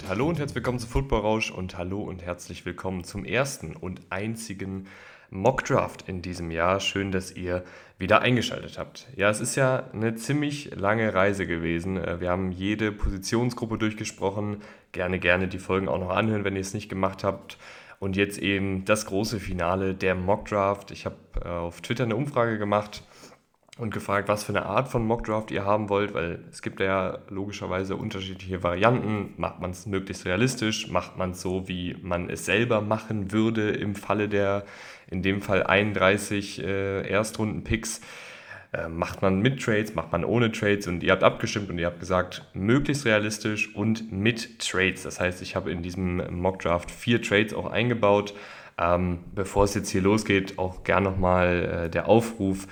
Damit hallo und herzlich willkommen zu Football Rausch und hallo und herzlich willkommen zum ersten und einzigen Mock Draft in diesem Jahr. Schön, dass ihr wieder eingeschaltet habt. Ja, es ist ja eine ziemlich lange Reise gewesen. Äh, wir haben jede Positionsgruppe durchgesprochen. Gerne, gerne die Folgen auch noch anhören, wenn ihr es nicht gemacht habt. Und jetzt eben das große Finale der Mock Draft. Ich habe äh, auf Twitter eine Umfrage gemacht und gefragt, was für eine Art von Mockdraft ihr haben wollt, weil es gibt ja logischerweise unterschiedliche Varianten. Macht man es möglichst realistisch? Macht man es so, wie man es selber machen würde im Falle der, in dem Fall 31 äh, Erstrunden-Picks? Äh, macht man mit Trades, macht man ohne Trades und ihr habt abgestimmt und ihr habt gesagt, möglichst realistisch und mit Trades. Das heißt, ich habe in diesem Mockdraft vier Trades auch eingebaut. Ähm, bevor es jetzt hier losgeht, auch gern nochmal äh, der Aufruf,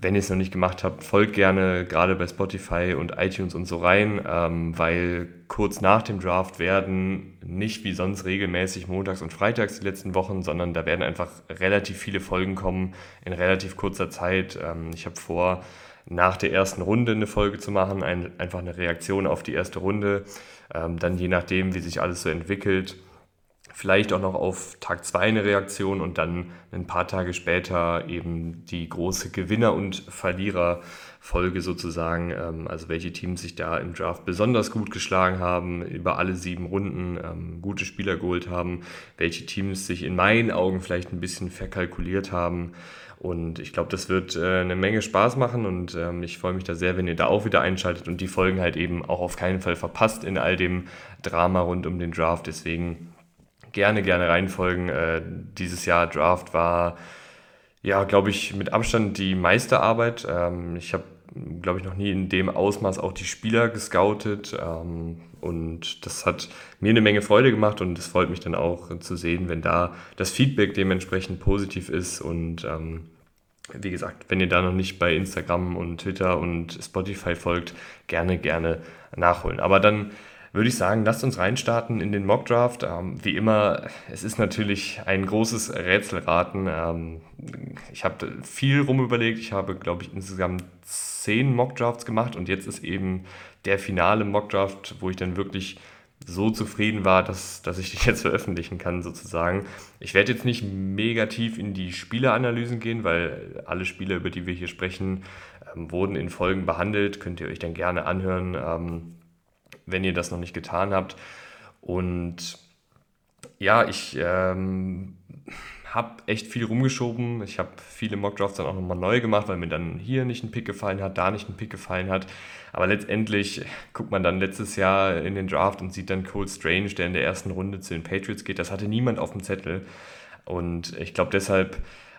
wenn ihr es noch nicht gemacht habt, folgt gerne gerade bei Spotify und iTunes und so rein, ähm, weil kurz nach dem Draft werden nicht wie sonst regelmäßig montags und freitags die letzten Wochen, sondern da werden einfach relativ viele Folgen kommen in relativ kurzer Zeit. Ähm, ich habe vor, nach der ersten Runde eine Folge zu machen, ein, einfach eine Reaktion auf die erste Runde. Ähm, dann je nachdem, wie sich alles so entwickelt vielleicht auch noch auf Tag 2 eine Reaktion und dann ein paar Tage später eben die große Gewinner- und Verliererfolge sozusagen, ähm, also welche Teams sich da im Draft besonders gut geschlagen haben, über alle sieben Runden ähm, gute Spieler geholt haben, welche Teams sich in meinen Augen vielleicht ein bisschen verkalkuliert haben. Und ich glaube, das wird äh, eine Menge Spaß machen und ähm, ich freue mich da sehr, wenn ihr da auch wieder einschaltet und die Folgen halt eben auch auf keinen Fall verpasst in all dem Drama rund um den Draft. Deswegen gerne, gerne reinfolgen. Äh, dieses Jahr Draft war, ja, glaube ich, mit Abstand die meiste Arbeit. Ähm, ich habe, glaube ich, noch nie in dem Ausmaß auch die Spieler gescoutet. Ähm, und das hat mir eine Menge Freude gemacht und es freut mich dann auch zu sehen, wenn da das Feedback dementsprechend positiv ist. Und ähm, wie gesagt, wenn ihr da noch nicht bei Instagram und Twitter und Spotify folgt, gerne, gerne nachholen. Aber dann würde ich sagen, lasst uns reinstarten in den Mockdraft. Ähm, wie immer, es ist natürlich ein großes Rätselraten. Ähm, ich habe viel rumüberlegt. Ich habe, glaube ich, insgesamt zehn Mockdrafts gemacht und jetzt ist eben der finale Mockdraft, wo ich dann wirklich so zufrieden war, dass, dass ich die jetzt veröffentlichen kann, sozusagen. Ich werde jetzt nicht mega tief in die Spieleranalysen gehen, weil alle Spiele, über die wir hier sprechen, ähm, wurden in Folgen behandelt. Könnt ihr euch dann gerne anhören. Wenn ihr das noch nicht getan habt. Und ja, ich ähm, habe echt viel rumgeschoben. Ich habe viele Mockdrafts dann auch nochmal neu gemacht, weil mir dann hier nicht ein Pick gefallen hat, da nicht ein Pick gefallen hat. Aber letztendlich guckt man dann letztes Jahr in den Draft und sieht dann Cole Strange, der in der ersten Runde zu den Patriots geht. Das hatte niemand auf dem Zettel. Und ich glaube deshalb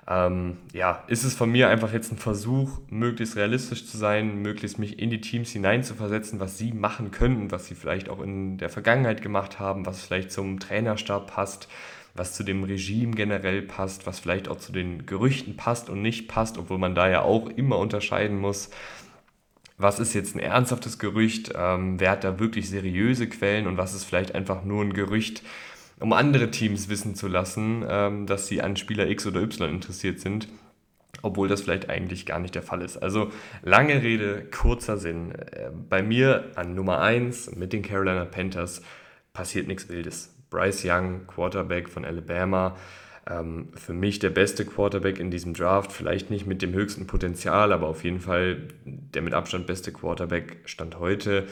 ähm, ja, ist es von mir einfach jetzt ein Versuch, möglichst realistisch zu sein, möglichst mich in die Teams hineinzuversetzen, was sie machen können, was sie vielleicht auch in der Vergangenheit gemacht haben, was vielleicht zum Trainerstab passt, was zu dem Regime generell passt, was vielleicht auch zu den Gerüchten passt und nicht passt, obwohl man da ja auch immer unterscheiden muss. Was ist jetzt ein ernsthaftes Gerücht? Ähm, wer hat da wirklich seriöse Quellen und was ist vielleicht einfach nur ein Gerücht, um andere Teams wissen zu lassen, ähm, dass sie an Spieler X oder Y interessiert sind, obwohl das vielleicht eigentlich gar nicht der Fall ist. Also lange Rede, kurzer Sinn. Äh, bei mir an Nummer 1 mit den Carolina Panthers passiert nichts Wildes. Bryce Young, Quarterback von Alabama, ähm, für mich der beste Quarterback in diesem Draft, vielleicht nicht mit dem höchsten Potenzial, aber auf jeden Fall der mit Abstand beste Quarterback stand heute.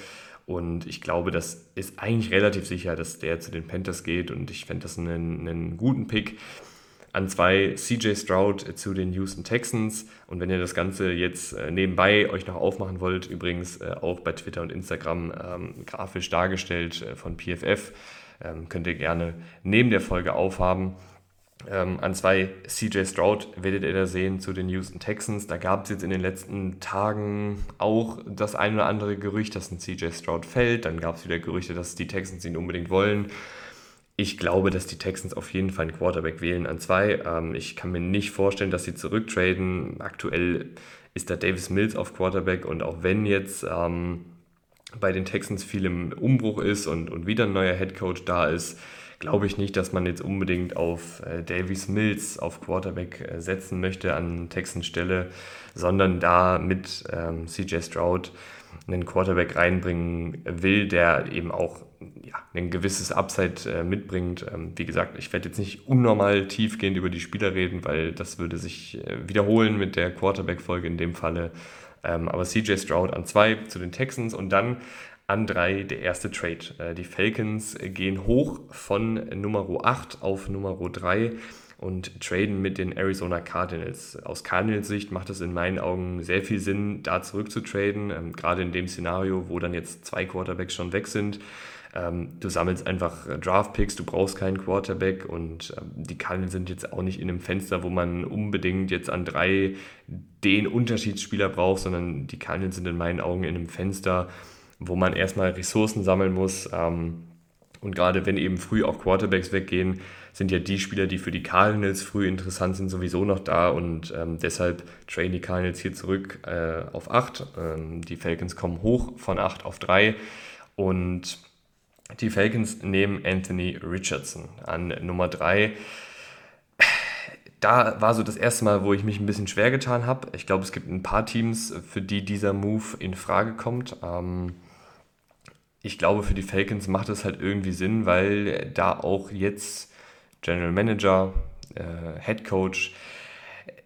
Und ich glaube, das ist eigentlich relativ sicher, dass der zu den Panthers geht. Und ich fände das einen, einen guten Pick. An zwei CJ Stroud zu den Houston Texans. Und wenn ihr das Ganze jetzt äh, nebenbei euch noch aufmachen wollt, übrigens äh, auch bei Twitter und Instagram ähm, grafisch dargestellt äh, von PFF, ähm, könnt ihr gerne neben der Folge aufhaben. Ähm, an zwei CJ Stroud werdet ihr da sehen zu den Houston Texans. Da gab es jetzt in den letzten Tagen auch das ein oder andere Gerücht, dass ein CJ Stroud fällt. Dann gab es wieder Gerüchte, dass die Texans ihn unbedingt wollen. Ich glaube, dass die Texans auf jeden Fall einen Quarterback wählen an zwei. Ähm, ich kann mir nicht vorstellen, dass sie zurücktraden. Aktuell ist da Davis Mills auf Quarterback und auch wenn jetzt ähm, bei den Texans viel im Umbruch ist und, und wieder ein neuer Headcoach da ist, glaube ich nicht, dass man jetzt unbedingt auf äh, Davies Mills auf Quarterback äh, setzen möchte an Texans Stelle, sondern da mit ähm, CJ Stroud einen Quarterback reinbringen will, der eben auch ja, ein gewisses Upside äh, mitbringt. Ähm, wie gesagt, ich werde jetzt nicht unnormal tiefgehend über die Spieler reden, weil das würde sich äh, wiederholen mit der Quarterback-Folge in dem Falle. Ähm, aber CJ Stroud an zwei zu den Texans und dann an drei der erste Trade. Äh, die Falcons gehen hoch von Nummer 8 auf Nummer 3 und traden mit den Arizona Cardinals. Aus Cardinals Sicht macht es in meinen Augen sehr viel Sinn, da zurückzutraden, ähm, gerade in dem Szenario, wo dann jetzt zwei Quarterbacks schon weg sind. Ähm, du sammelst einfach äh, Draft-Picks, du brauchst keinen Quarterback und ähm, die Cardinals sind jetzt auch nicht in einem Fenster, wo man unbedingt jetzt an drei den Unterschiedsspieler braucht, sondern die Cardinals sind in meinen Augen in einem Fenster, wo man erstmal Ressourcen sammeln muss. Ähm, und gerade wenn eben früh auch Quarterbacks weggehen, sind ja die Spieler, die für die Cardinals früh interessant sind, sowieso noch da und ähm, deshalb trainen die Cardinals hier zurück äh, auf 8. Ähm, die Falcons kommen hoch von 8 auf 3 und die Falcons nehmen Anthony Richardson an Nummer 3. Da war so das erste Mal, wo ich mich ein bisschen schwer getan habe. Ich glaube, es gibt ein paar Teams, für die dieser Move in Frage kommt. Ähm, ich glaube, für die Falcons macht es halt irgendwie Sinn, weil da auch jetzt General Manager, äh, Head Coach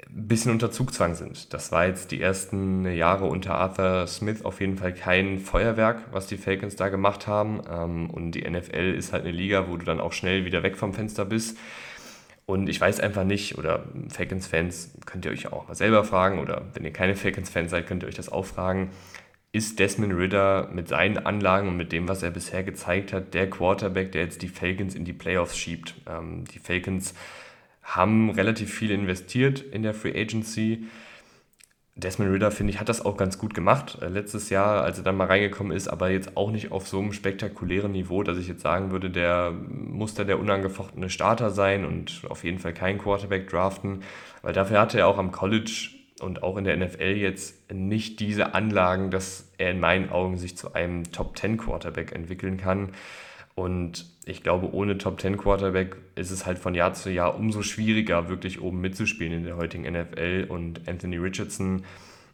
ein bisschen unter Zugzwang sind. Das war jetzt die ersten Jahre unter Arthur Smith auf jeden Fall kein Feuerwerk, was die Falcons da gemacht haben. Ähm, und die NFL ist halt eine Liga, wo du dann auch schnell wieder weg vom Fenster bist. Und ich weiß einfach nicht, oder Falcons-Fans könnt ihr euch auch mal selber fragen, oder wenn ihr keine Falcons-Fans seid, könnt ihr euch das auch fragen ist Desmond Ritter mit seinen Anlagen und mit dem, was er bisher gezeigt hat, der Quarterback, der jetzt die Falcons in die Playoffs schiebt. Ähm, die Falcons haben relativ viel investiert in der Free Agency. Desmond Ritter, finde ich, hat das auch ganz gut gemacht äh, letztes Jahr, als er dann mal reingekommen ist, aber jetzt auch nicht auf so einem spektakulären Niveau, dass ich jetzt sagen würde, der muss da der unangefochtene Starter sein und auf jeden Fall keinen Quarterback draften, weil dafür hatte er auch am College und auch in der NFL jetzt nicht diese Anlagen, dass er in meinen Augen sich zu einem Top 10 Quarterback entwickeln kann. Und ich glaube, ohne Top 10 Quarterback ist es halt von Jahr zu Jahr umso schwieriger, wirklich oben mitzuspielen in der heutigen NFL. Und Anthony Richardson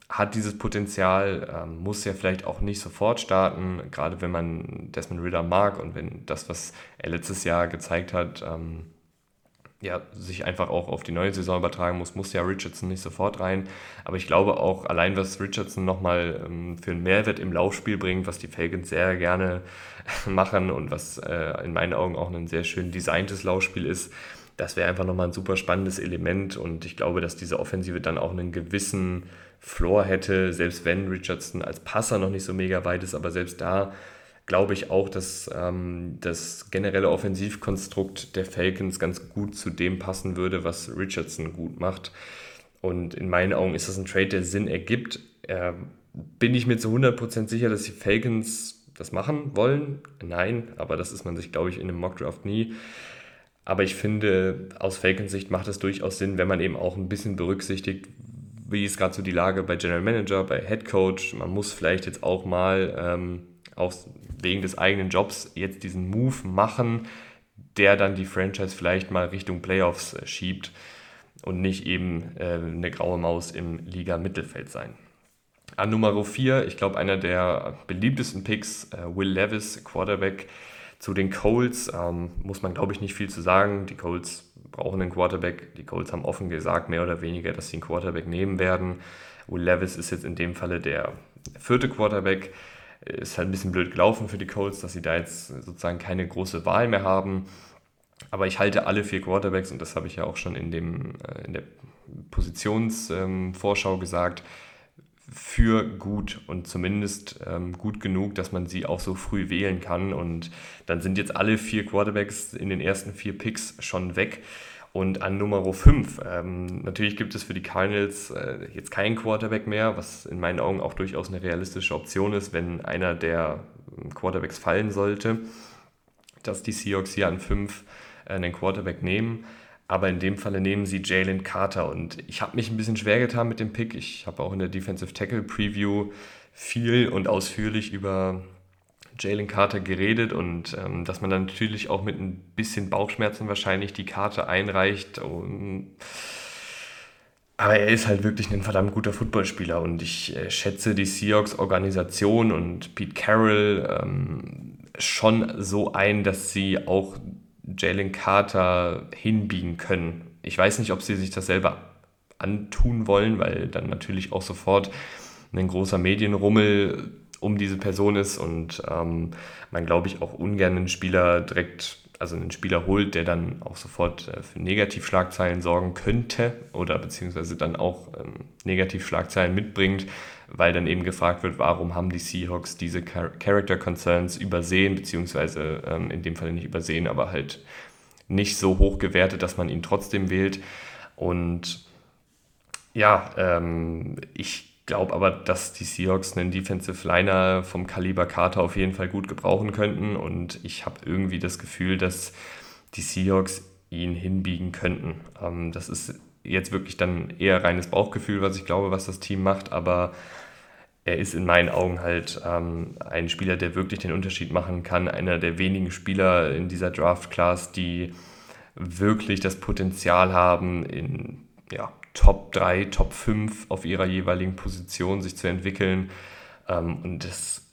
hat dieses Potenzial, ähm, muss ja vielleicht auch nicht sofort starten, gerade wenn man Desmond Ritter mag und wenn das, was er letztes Jahr gezeigt hat, ähm, ja, sich einfach auch auf die neue Saison übertragen muss, muss ja Richardson nicht sofort rein. Aber ich glaube auch, allein was Richardson nochmal ähm, für einen Mehrwert im Laufspiel bringt, was die Falcons sehr gerne machen und was äh, in meinen Augen auch ein sehr schön designtes Laufspiel ist, das wäre einfach nochmal ein super spannendes Element und ich glaube, dass diese Offensive dann auch einen gewissen Floor hätte, selbst wenn Richardson als Passer noch nicht so mega weit ist, aber selbst da glaube ich auch, dass ähm, das generelle Offensivkonstrukt der Falcons ganz gut zu dem passen würde, was Richardson gut macht. Und in meinen Augen ist das ein Trade, der Sinn ergibt. Äh, bin ich mir zu 100% sicher, dass die Falcons das machen wollen? Nein, aber das ist man sich, glaube ich, in einem Mockdraft nie. Aber ich finde, aus Falcons Sicht macht es durchaus Sinn, wenn man eben auch ein bisschen berücksichtigt, wie ist gerade so die Lage bei General Manager, bei Head Coach. Man muss vielleicht jetzt auch mal ähm, auch wegen des eigenen Jobs jetzt diesen Move machen, der dann die Franchise vielleicht mal Richtung Playoffs äh, schiebt und nicht eben äh, eine graue Maus im Liga-Mittelfeld sein. An Nummer 4, ich glaube, einer der beliebtesten Picks, äh, Will Levis, Quarterback zu den Colts, ähm, muss man, glaube ich, nicht viel zu sagen. Die Colts brauchen einen Quarterback. Die Colts haben offen gesagt, mehr oder weniger, dass sie einen Quarterback nehmen werden. Will Levis ist jetzt in dem Falle der vierte Quarterback ist halt ein bisschen blöd gelaufen für die Colts, dass sie da jetzt sozusagen keine große Wahl mehr haben. Aber ich halte alle vier Quarterbacks, und das habe ich ja auch schon in, dem, äh, in der Positionsvorschau ähm, gesagt, für gut und zumindest ähm, gut genug, dass man sie auch so früh wählen kann. Und dann sind jetzt alle vier Quarterbacks in den ersten vier Picks schon weg. Und an Nummer 5, ähm, natürlich gibt es für die Cardinals äh, jetzt keinen Quarterback mehr, was in meinen Augen auch durchaus eine realistische Option ist, wenn einer der ähm, Quarterbacks fallen sollte, dass die Seahawks hier an 5 äh, einen Quarterback nehmen. Aber in dem Falle nehmen sie Jalen Carter. Und ich habe mich ein bisschen schwer getan mit dem Pick. Ich habe auch in der Defensive Tackle Preview viel und ausführlich über Jalen Carter geredet und ähm, dass man dann natürlich auch mit ein bisschen Bauchschmerzen wahrscheinlich die Karte einreicht. Und, aber er ist halt wirklich ein verdammt guter Footballspieler und ich äh, schätze die Seahawks Organisation und Pete Carroll ähm, schon so ein, dass sie auch Jalen Carter hinbiegen können. Ich weiß nicht, ob sie sich das selber antun wollen, weil dann natürlich auch sofort ein großer Medienrummel um diese Person ist und ähm, man, glaube ich, auch ungern einen Spieler direkt, also einen Spieler holt, der dann auch sofort äh, für Negativschlagzeilen sorgen könnte oder beziehungsweise dann auch ähm, Negativschlagzeilen mitbringt, weil dann eben gefragt wird, warum haben die Seahawks diese Char Character Concerns übersehen, beziehungsweise ähm, in dem Fall nicht übersehen, aber halt nicht so hoch gewertet, dass man ihn trotzdem wählt. Und ja, ähm, ich glaube aber, dass die Seahawks einen Defensive Liner vom Kaliber Carter auf jeden Fall gut gebrauchen könnten. Und ich habe irgendwie das Gefühl, dass die Seahawks ihn hinbiegen könnten. Ähm, das ist jetzt wirklich dann eher reines Bauchgefühl, was ich glaube, was das Team macht, aber er ist in meinen Augen halt ähm, ein Spieler, der wirklich den Unterschied machen kann. Einer der wenigen Spieler in dieser Draft-Class, die wirklich das Potenzial haben, in ja, Top 3, Top 5 auf ihrer jeweiligen Position sich zu entwickeln. Ähm, und das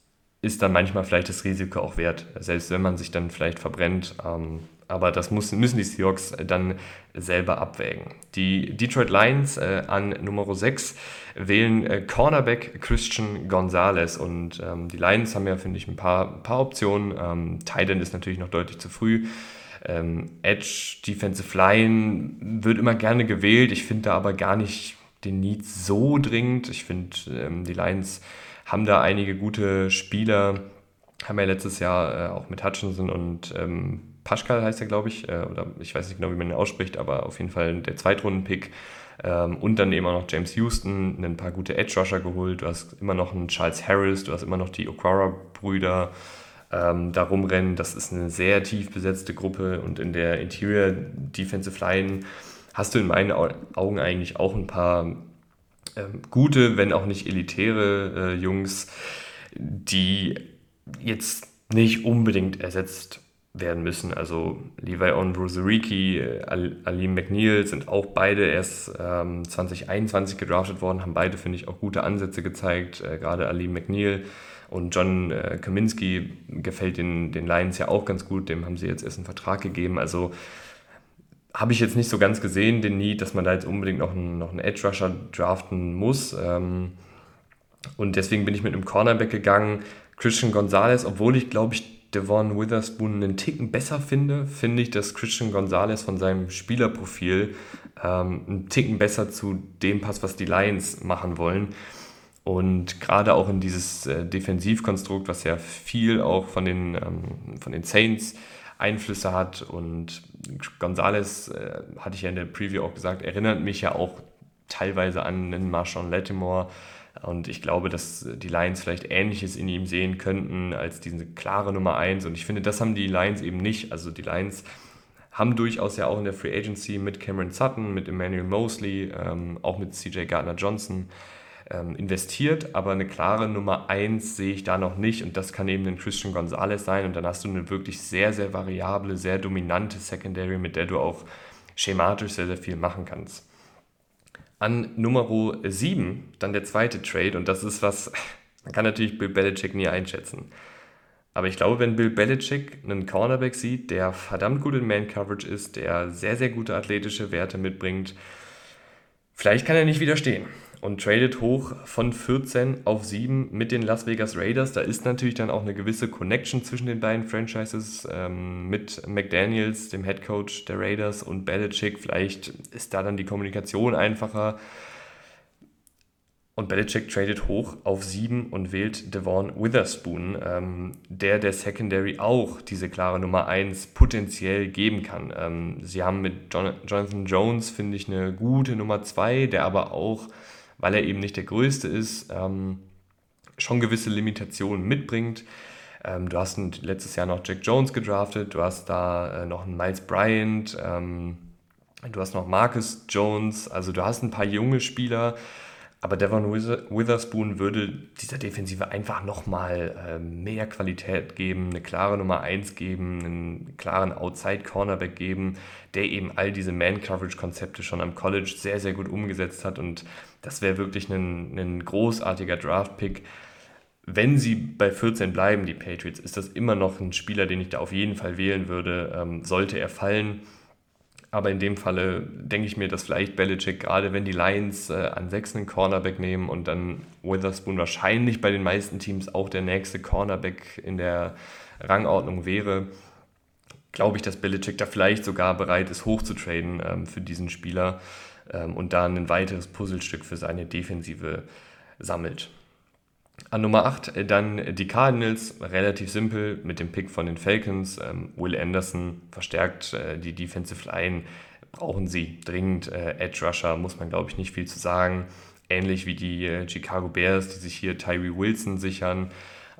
ist dann manchmal vielleicht das Risiko auch wert, selbst wenn man sich dann vielleicht verbrennt. Ähm, aber das muss, müssen die Seahawks dann selber abwägen. Die Detroit Lions äh, an Nummer 6 wählen äh, Cornerback Christian Gonzalez und ähm, die Lions haben ja, finde ich, ein paar, paar Optionen. Ähm, Titan ist natürlich noch deutlich zu früh. Ähm, Edge, Defensive Line wird immer gerne gewählt. Ich finde da aber gar nicht den Need so dringend. Ich finde, ähm, die Lions haben da einige gute Spieler. Haben ja letztes Jahr äh, auch mit Hutchinson und ähm, Paschkal heißt er, glaube ich, äh, oder ich weiß nicht genau, wie man ihn ausspricht, aber auf jeden Fall der Zweitrunden-Pick. Ähm, und dann eben auch noch James Houston, ein paar gute Edge-Rusher geholt. Du hast immer noch einen Charles Harris, du hast immer noch die Okara-Brüder ähm, da rumrennen. Das ist eine sehr tief besetzte Gruppe und in der Interior Defensive Line hast du in meinen Augen eigentlich auch ein paar ähm, gute, wenn auch nicht elitäre äh, Jungs, die jetzt nicht unbedingt ersetzt werden müssen. Also Levi Onwuzurike, äh, Alim McNeil sind auch beide erst ähm, 2021 gedraftet worden, haben beide, finde ich, auch gute Ansätze gezeigt. Äh, gerade Alim McNeil und John äh, Kaminski gefällt den, den Lions ja auch ganz gut, dem haben sie jetzt erst einen Vertrag gegeben. Also habe ich jetzt nicht so ganz gesehen, den Need, dass man da jetzt unbedingt noch einen, noch einen Edge Rusher draften muss. Ähm, und deswegen bin ich mit einem Cornerback gegangen. Christian Gonzalez, obwohl ich glaube ich Devon Witherspoon einen Ticken besser finde, finde ich, dass Christian Gonzalez von seinem Spielerprofil ähm, einen Ticken besser zu dem passt, was die Lions machen wollen. Und gerade auch in dieses äh, Defensivkonstrukt, was ja viel auch von den, ähm, von den Saints Einflüsse hat. Und Gonzalez, äh, hatte ich ja in der Preview auch gesagt, erinnert mich ja auch teilweise an einen Marshawn Lattimore, und ich glaube, dass die Lions vielleicht Ähnliches in ihm sehen könnten als diese klare Nummer 1. Und ich finde, das haben die Lions eben nicht. Also die Lions haben durchaus ja auch in der Free Agency mit Cameron Sutton, mit Emmanuel Mosley, ähm, auch mit CJ Gardner Johnson ähm, investiert, aber eine klare Nummer 1 sehe ich da noch nicht und das kann eben ein Christian Gonzalez sein und dann hast du eine wirklich sehr, sehr variable, sehr dominante Secondary, mit der du auch schematisch sehr, sehr viel machen kannst. An Nummer 7 dann der zweite Trade und das ist was, man kann natürlich Bill Belichick nie einschätzen. Aber ich glaube, wenn Bill Belichick einen Cornerback sieht, der verdammt gut in Man-Coverage ist, der sehr, sehr gute athletische Werte mitbringt, vielleicht kann er nicht widerstehen und tradet hoch von 14 auf 7 mit den Las Vegas Raiders. Da ist natürlich dann auch eine gewisse Connection zwischen den beiden Franchises ähm, mit McDaniels, dem Head Coach der Raiders und Belichick. Vielleicht ist da dann die Kommunikation einfacher. Und Belichick tradet hoch auf 7 und wählt Devon Witherspoon, ähm, der der Secondary auch diese klare Nummer 1 potenziell geben kann. Ähm, sie haben mit John Jonathan Jones, finde ich, eine gute Nummer 2, der aber auch weil er eben nicht der Größte ist, ähm, schon gewisse Limitationen mitbringt. Ähm, du hast letztes Jahr noch Jack Jones gedraftet, du hast da äh, noch einen Miles Bryant, ähm, du hast noch Marcus Jones, also du hast ein paar junge Spieler, aber Devon Witherspoon würde dieser Defensive einfach nochmal äh, mehr Qualität geben, eine klare Nummer 1 geben, einen klaren Outside-Cornerback geben, der eben all diese Man-Coverage-Konzepte schon am College sehr, sehr gut umgesetzt hat. Und das wäre wirklich ein, ein großartiger Draft-Pick. wenn sie bei 14 bleiben, die Patriots, ist das immer noch ein Spieler, den ich da auf jeden Fall wählen würde, ähm, sollte er fallen. Aber in dem Falle denke ich mir, dass vielleicht Belichick, gerade wenn die Lions äh, an 6 einen Cornerback nehmen und dann Witherspoon wahrscheinlich bei den meisten Teams auch der nächste Cornerback in der Rangordnung wäre, glaube ich, dass Belichick da vielleicht sogar bereit ist, hochzutraden ähm, für diesen Spieler ähm, und da ein weiteres Puzzlestück für seine Defensive sammelt. An Nummer 8 äh, dann die Cardinals, relativ simpel mit dem Pick von den Falcons. Ähm, Will Anderson verstärkt äh, die Defensive Line, brauchen sie dringend. Äh, Edge Rusher muss man, glaube ich, nicht viel zu sagen. Ähnlich wie die Chicago Bears, die sich hier Tyree Wilson sichern.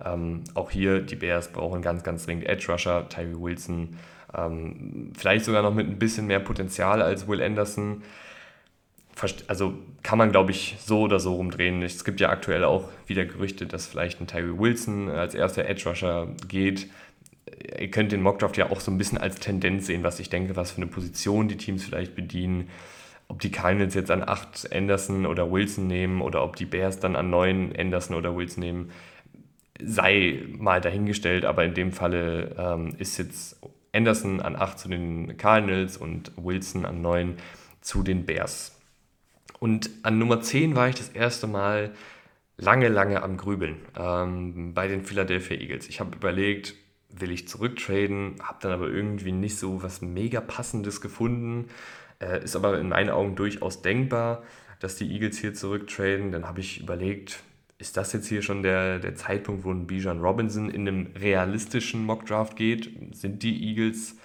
Ähm, auch hier, die Bears brauchen ganz, ganz dringend Edge Rusher. Tyree Wilson ähm, vielleicht sogar noch mit ein bisschen mehr Potenzial als Will Anderson also kann man, glaube ich, so oder so rumdrehen. Es gibt ja aktuell auch wieder Gerüchte, dass vielleicht ein Tyree Wilson als erster Edge Rusher geht. Ihr könnt den Mockdraft ja auch so ein bisschen als Tendenz sehen, was ich denke, was für eine Position die Teams vielleicht bedienen. Ob die Cardinals jetzt an 8 Anderson oder Wilson nehmen oder ob die Bears dann an 9 Anderson oder Wilson nehmen, sei mal dahingestellt. Aber in dem Falle ähm, ist jetzt Anderson an 8 zu den Cardinals und Wilson an 9 zu den Bears. Und an Nummer 10 war ich das erste Mal lange, lange am Grübeln ähm, bei den Philadelphia Eagles. Ich habe überlegt, will ich zurücktraden, habe dann aber irgendwie nicht so was mega passendes gefunden. Äh, ist aber in meinen Augen durchaus denkbar, dass die Eagles hier zurücktraden. Dann habe ich überlegt, ist das jetzt hier schon der, der Zeitpunkt, wo ein Bijan Robinson in einem realistischen Mockdraft geht? Sind die Eagles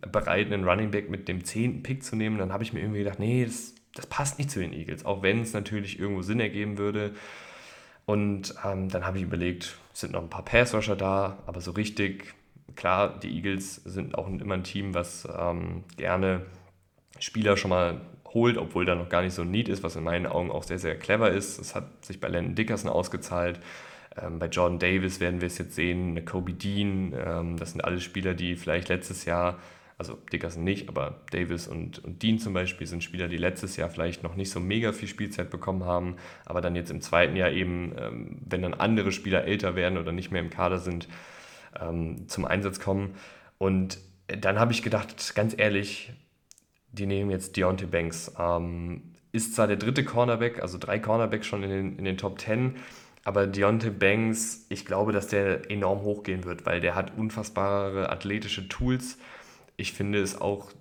bereit, einen Running Back mit dem 10. Pick zu nehmen? Dann habe ich mir irgendwie gedacht, nee, das das passt nicht zu den Eagles, auch wenn es natürlich irgendwo Sinn ergeben würde. Und ähm, dann habe ich überlegt, sind noch ein paar Passrusher da, aber so richtig, klar, die Eagles sind auch immer ein Team, was ähm, gerne Spieler schon mal holt, obwohl da noch gar nicht so ein Need ist, was in meinen Augen auch sehr, sehr clever ist. Das hat sich bei Landon Dickerson ausgezahlt. Ähm, bei Jordan Davis werden wir es jetzt sehen, Kobe Dean, ähm, das sind alles Spieler, die vielleicht letztes Jahr also Dickerson nicht, aber Davis und, und Dean zum Beispiel sind Spieler, die letztes Jahr vielleicht noch nicht so mega viel Spielzeit bekommen haben, aber dann jetzt im zweiten Jahr eben, ähm, wenn dann andere Spieler älter werden oder nicht mehr im Kader sind, ähm, zum Einsatz kommen. Und dann habe ich gedacht, ganz ehrlich, die nehmen jetzt Deontay Banks. Ähm, ist zwar der dritte Cornerback, also drei Cornerbacks schon in den, in den Top 10, aber Deontay Banks, ich glaube, dass der enorm hochgehen wird, weil der hat unfassbare athletische Tools ich finde es auch,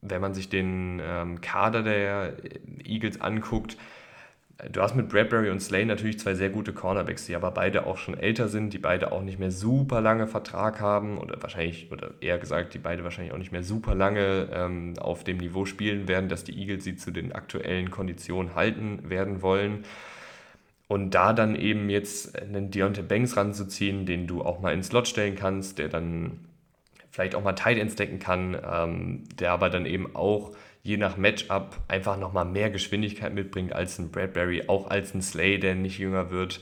wenn man sich den ähm, Kader der Eagles anguckt, du hast mit Bradbury und Slay natürlich zwei sehr gute Cornerbacks, die aber beide auch schon älter sind, die beide auch nicht mehr super lange Vertrag haben oder wahrscheinlich, oder eher gesagt, die beide wahrscheinlich auch nicht mehr super lange ähm, auf dem Niveau spielen werden, dass die Eagles sie zu den aktuellen Konditionen halten werden wollen. Und da dann eben jetzt einen Deontay Banks ranzuziehen, den du auch mal ins Slot stellen kannst, der dann vielleicht auch mal Tight Ends decken kann, ähm, der aber dann eben auch je nach Matchup einfach nochmal mehr Geschwindigkeit mitbringt als ein Bradbury, auch als ein Slay, der nicht jünger wird,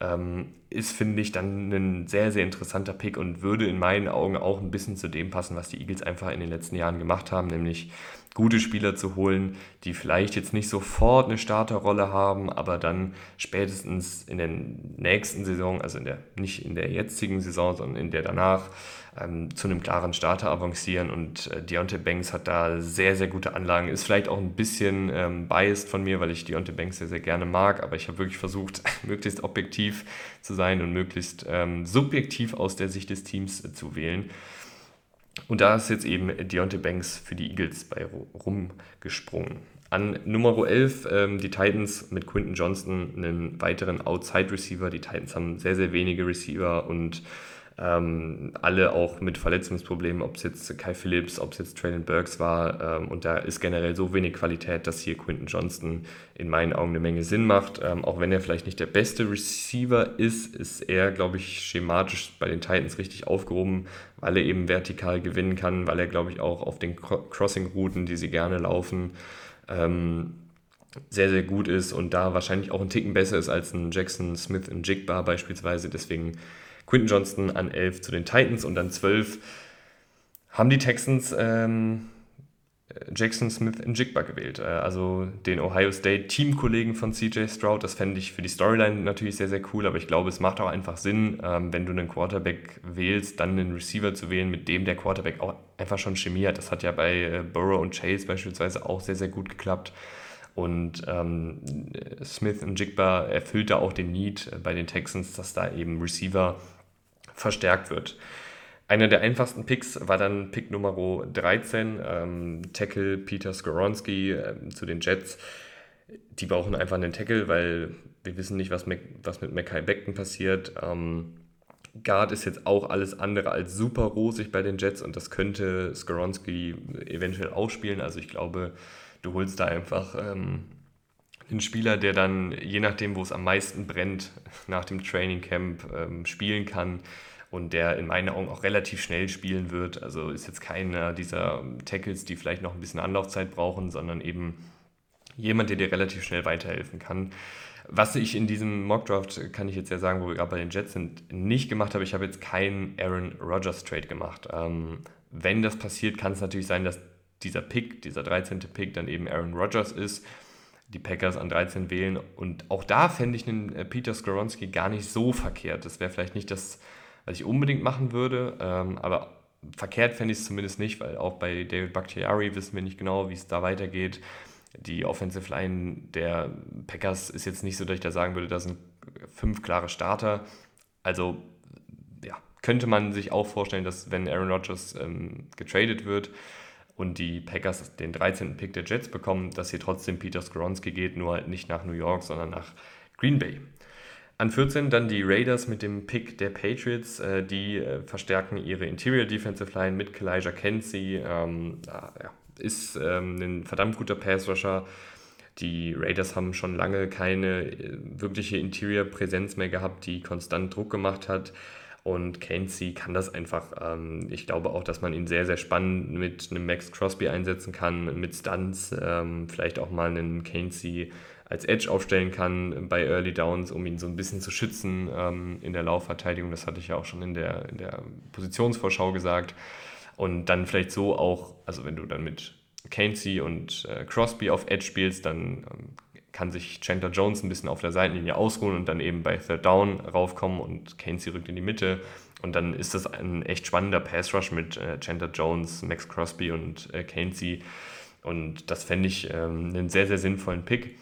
ähm, ist, finde ich, dann ein sehr, sehr interessanter Pick und würde in meinen Augen auch ein bisschen zu dem passen, was die Eagles einfach in den letzten Jahren gemacht haben, nämlich gute Spieler zu holen, die vielleicht jetzt nicht sofort eine Starterrolle haben, aber dann spätestens in der nächsten Saison, also in der, nicht in der jetzigen Saison, sondern in der danach, ähm, zu einem klaren Starter avancieren. Und äh, Deontay Banks hat da sehr, sehr gute Anlagen. Ist vielleicht auch ein bisschen ähm, biased von mir, weil ich Deontay Banks sehr, sehr gerne mag, aber ich habe wirklich versucht, möglichst objektiv zu sein und möglichst ähm, subjektiv aus der Sicht des Teams äh, zu wählen. Und da ist jetzt eben Deontay Banks für die Eagles bei rumgesprungen. An Nummer 11 ähm, die Titans mit Quinton Johnston, einen weiteren Outside-Receiver. Die Titans haben sehr, sehr wenige Receiver und ähm, alle auch mit Verletzungsproblemen, ob es jetzt Kai Phillips, ob es jetzt Traylon Burks war. Ähm, und da ist generell so wenig Qualität, dass hier Quinton Johnston in meinen Augen eine Menge Sinn macht. Ähm, auch wenn er vielleicht nicht der beste Receiver ist, ist er, glaube ich, schematisch bei den Titans richtig aufgehoben, weil er eben vertikal gewinnen kann, weil er, glaube ich, auch auf den Crossing-Routen, die sie gerne laufen, ähm, sehr, sehr gut ist und da wahrscheinlich auch ein Ticken besser ist als ein Jackson Smith in Jigbar beispielsweise. Deswegen Quinton Johnston an 11 zu den Titans und dann 12 haben die Texans ähm, Jackson Smith in Jigba gewählt, äh, also den Ohio State Teamkollegen von CJ Stroud. Das fände ich für die Storyline natürlich sehr, sehr cool, aber ich glaube, es macht auch einfach Sinn, ähm, wenn du einen Quarterback wählst, dann einen Receiver zu wählen, mit dem der Quarterback auch einfach schon Chemie hat. Das hat ja bei äh, Burrow und Chase beispielsweise auch sehr, sehr gut geklappt. Und ähm, Smith und Jigba erfüllt da auch den Need bei den Texans, dass da eben Receiver verstärkt wird. Einer der einfachsten Picks war dann Pick Nummer 13, ähm, Tackle Peter Skoronski äh, zu den Jets. Die brauchen einfach einen Tackle, weil wir wissen nicht, was, was mit Mackay Beckton passiert. Ähm, Guard ist jetzt auch alles andere als super rosig bei den Jets und das könnte Skoronski eventuell auch spielen. Also ich glaube, du holst da einfach ähm, einen Spieler, der dann, je nachdem, wo es am meisten brennt, nach dem Training Camp ähm, spielen kann und der in meinen Augen auch relativ schnell spielen wird. Also ist jetzt keiner dieser Tackles, die vielleicht noch ein bisschen Anlaufzeit brauchen, sondern eben jemand, der dir relativ schnell weiterhelfen kann. Was ich in diesem Mockdraft, kann ich jetzt ja sagen, wo wir gerade bei den Jets sind, nicht gemacht habe, ich habe jetzt keinen Aaron Rodgers Trade gemacht. Ähm, wenn das passiert, kann es natürlich sein, dass dieser Pick, dieser 13. Pick dann eben Aaron Rodgers ist, die Packers an 13 wählen und auch da fände ich einen äh, Peter Skoronski gar nicht so verkehrt. Das wäre vielleicht nicht das was ich unbedingt machen würde. Ähm, aber verkehrt fände ich es zumindest nicht, weil auch bei David Bakhtiari wissen wir nicht genau, wie es da weitergeht. Die Offensive Line der Packers ist jetzt nicht so, dass ich da sagen würde, da sind fünf klare Starter. Also ja, könnte man sich auch vorstellen, dass wenn Aaron Rodgers ähm, getradet wird und die Packers den 13. Pick der Jets bekommen, dass hier trotzdem Peter Skoronski geht, nur halt nicht nach New York, sondern nach Green Bay. An 14 dann die Raiders mit dem Pick der Patriots. Äh, die äh, verstärken ihre Interior Defensive Line mit Kalijah Kenzie. Ähm, ja, ist ähm, ein verdammt guter Pass-Rusher. Die Raiders haben schon lange keine äh, wirkliche Interior-Präsenz mehr gehabt, die konstant Druck gemacht hat. Und Kenzie kann das einfach. Ähm, ich glaube auch, dass man ihn sehr, sehr spannend mit einem Max Crosby einsetzen kann, mit Stunts, ähm, vielleicht auch mal einen Kenzie als Edge aufstellen kann bei Early Downs, um ihn so ein bisschen zu schützen ähm, in der Laufverteidigung. Das hatte ich ja auch schon in der, in der Positionsvorschau gesagt. Und dann vielleicht so auch, also wenn du dann mit Kainsey und äh, Crosby auf Edge spielst, dann ähm, kann sich Chandler Jones ein bisschen auf der Seitenlinie ausruhen und dann eben bei Third Down raufkommen und Kainsey rückt in die Mitte. Und dann ist das ein echt spannender Pass Rush mit äh, Chandler Jones, Max Crosby und äh, Kainsey. Und das fände ich ähm, einen sehr, sehr sinnvollen Pick.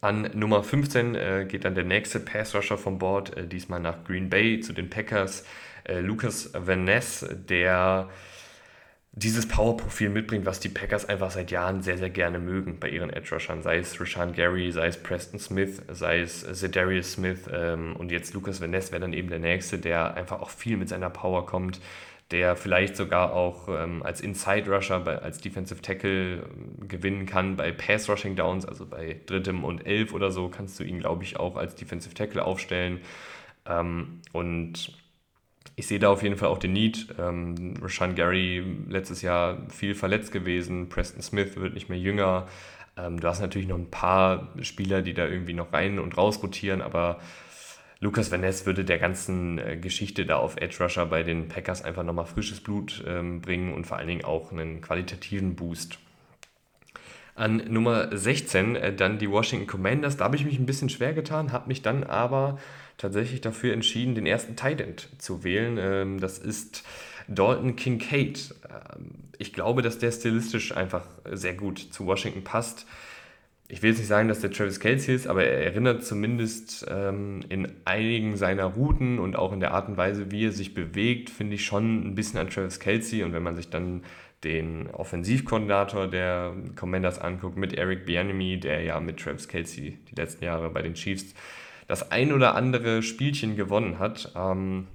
An Nummer 15 äh, geht dann der nächste Pass-Rusher vom Board, äh, diesmal nach Green Bay zu den Packers. Äh, Lucas Van Ness, der dieses Power-Profil mitbringt, was die Packers einfach seit Jahren sehr, sehr gerne mögen bei ihren Edge-Rushern. Sei es Rashan Gary, sei es Preston Smith, sei es Zedarius Smith ähm, und jetzt Lucas Van wäre dann eben der Nächste, der einfach auch viel mit seiner Power kommt der vielleicht sogar auch ähm, als Inside Rusher, bei, als Defensive Tackle ähm, gewinnen kann bei Pass Rushing Downs, also bei drittem und elf oder so, kannst du ihn, glaube ich, auch als Defensive Tackle aufstellen. Ähm, und ich sehe da auf jeden Fall auch den Need. Ähm, Rashan Gary letztes Jahr viel verletzt gewesen, Preston Smith wird nicht mehr jünger. Ähm, du hast natürlich noch ein paar Spieler, die da irgendwie noch rein und raus rotieren, aber Lukas Van Ness würde der ganzen äh, Geschichte da auf Edge Rusher bei den Packers einfach nochmal frisches Blut ähm, bringen und vor allen Dingen auch einen qualitativen Boost. An Nummer 16 äh, dann die Washington Commanders. Da habe ich mich ein bisschen schwer getan, habe mich dann aber tatsächlich dafür entschieden, den ersten Tight zu wählen. Ähm, das ist Dalton Kincaid. Ähm, ich glaube, dass der stilistisch einfach sehr gut zu Washington passt ich will jetzt nicht sagen, dass der Travis Kelsey ist, aber er erinnert zumindest ähm, in einigen seiner Routen und auch in der Art und Weise, wie er sich bewegt, finde ich schon ein bisschen an Travis Kelsey. Und wenn man sich dann den Offensivkoordinator der Commanders anguckt, mit Eric Bianemi, der ja mit Travis Kelsey die letzten Jahre bei den Chiefs das ein oder andere Spielchen gewonnen hat, ähm,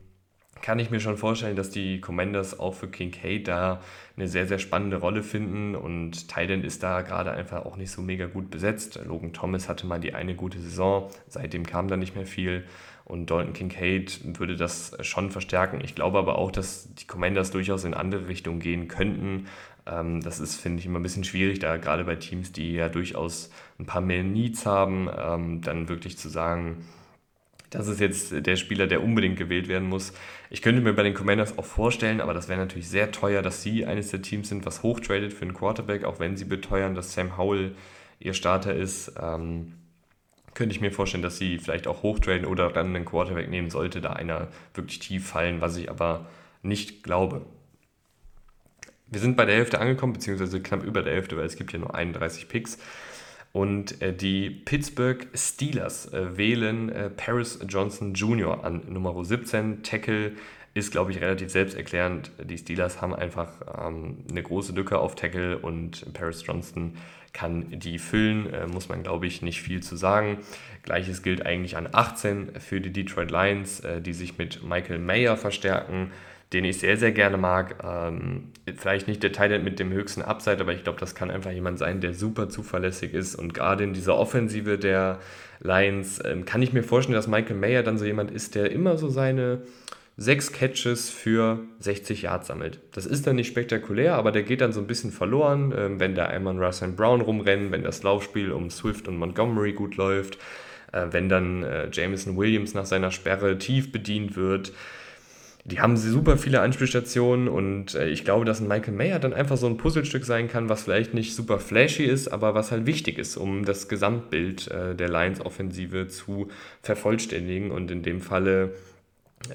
kann ich mir schon vorstellen, dass die Commanders auch für Kincaid da eine sehr, sehr spannende Rolle finden und Thailand ist da gerade einfach auch nicht so mega gut besetzt. Logan Thomas hatte mal die eine gute Saison, seitdem kam da nicht mehr viel und Dalton Kincaid würde das schon verstärken. Ich glaube aber auch, dass die Commanders durchaus in andere Richtungen gehen könnten. Ähm, das ist, finde ich, immer ein bisschen schwierig, da gerade bei Teams, die ja durchaus ein paar mehr Needs haben, ähm, dann wirklich zu sagen, das ist jetzt der Spieler, der unbedingt gewählt werden muss. Ich könnte mir bei den Commanders auch vorstellen, aber das wäre natürlich sehr teuer, dass sie eines der Teams sind, was hochtradet für einen Quarterback, auch wenn sie beteuern, dass Sam Howell ihr Starter ist. Ähm, könnte ich mir vorstellen, dass sie vielleicht auch hochtraden oder dann einen Quarterback nehmen sollte, da einer wirklich tief fallen, was ich aber nicht glaube. Wir sind bei der Hälfte angekommen, beziehungsweise knapp über der Hälfte, weil es gibt ja nur 31 Picks. Und äh, die Pittsburgh Steelers äh, wählen äh, Paris Johnson Jr. an Nummer 17. Tackle ist, glaube ich, relativ selbsterklärend. Die Steelers haben einfach ähm, eine große Lücke auf Tackle und Paris Johnson kann die füllen, äh, muss man, glaube ich, nicht viel zu sagen. Gleiches gilt eigentlich an 18 für die Detroit Lions, äh, die sich mit Michael Mayer verstärken den ich sehr, sehr gerne mag. Ähm, vielleicht nicht der Teil mit dem höchsten Upside, aber ich glaube, das kann einfach jemand sein, der super zuverlässig ist. Und gerade in dieser Offensive der Lions ähm, kann ich mir vorstellen, dass Michael Mayer dann so jemand ist, der immer so seine sechs Catches für 60 Yards sammelt. Das ist dann nicht spektakulär, aber der geht dann so ein bisschen verloren, ähm, wenn da einmal ein Russell Brown rumrennen, wenn das Laufspiel um Swift und Montgomery gut läuft, äh, wenn dann äh, Jameson Williams nach seiner Sperre tief bedient wird die haben super viele Anspielstationen und äh, ich glaube, dass ein Michael Mayer dann einfach so ein Puzzlestück sein kann, was vielleicht nicht super flashy ist, aber was halt wichtig ist, um das Gesamtbild äh, der Lions-Offensive zu vervollständigen. Und in dem Falle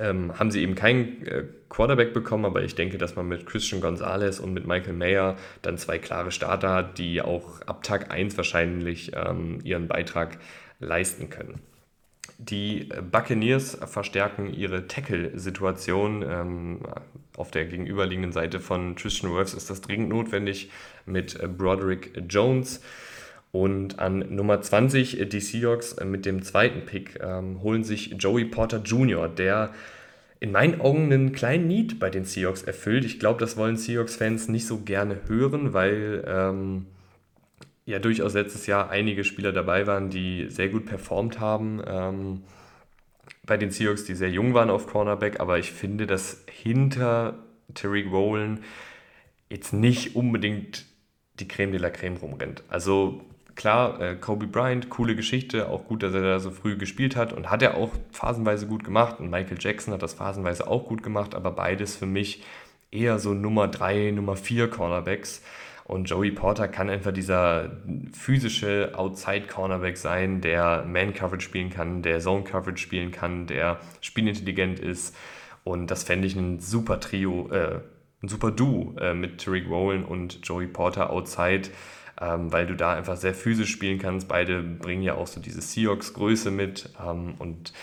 ähm, haben sie eben keinen äh, Quarterback bekommen, aber ich denke, dass man mit Christian Gonzalez und mit Michael Mayer dann zwei klare Starter hat, die auch ab Tag 1 wahrscheinlich ähm, ihren Beitrag leisten können. Die Buccaneers verstärken ihre Tackle-Situation. Ähm, auf der gegenüberliegenden Seite von Tristan Wirfs ist das dringend notwendig mit Broderick Jones. Und an Nummer 20 äh, die Seahawks äh, mit dem zweiten Pick ähm, holen sich Joey Porter Jr., der in meinen Augen einen kleinen Need bei den Seahawks erfüllt. Ich glaube, das wollen Seahawks-Fans nicht so gerne hören, weil ähm, ja durchaus letztes Jahr einige Spieler dabei waren, die sehr gut performt haben. Ähm, bei den Seahawks, die sehr jung waren auf Cornerback, aber ich finde, dass hinter Tariq Rowland jetzt nicht unbedingt die Creme de la Creme rumrennt. Also klar, äh, Kobe Bryant, coole Geschichte, auch gut, dass er da so früh gespielt hat und hat er auch phasenweise gut gemacht und Michael Jackson hat das phasenweise auch gut gemacht, aber beides für mich eher so Nummer 3, Nummer 4 Cornerbacks. Und Joey Porter kann einfach dieser physische Outside-Cornerback sein, der Man-Coverage spielen kann, der Zone-Coverage spielen kann, der spielintelligent ist. Und das fände ich ein super Trio, äh, ein super Duo äh, mit Tariq Rowland und Joey Porter outside, ähm, weil du da einfach sehr physisch spielen kannst. Beide bringen ja auch so diese Seahawks-Größe mit. Ähm, und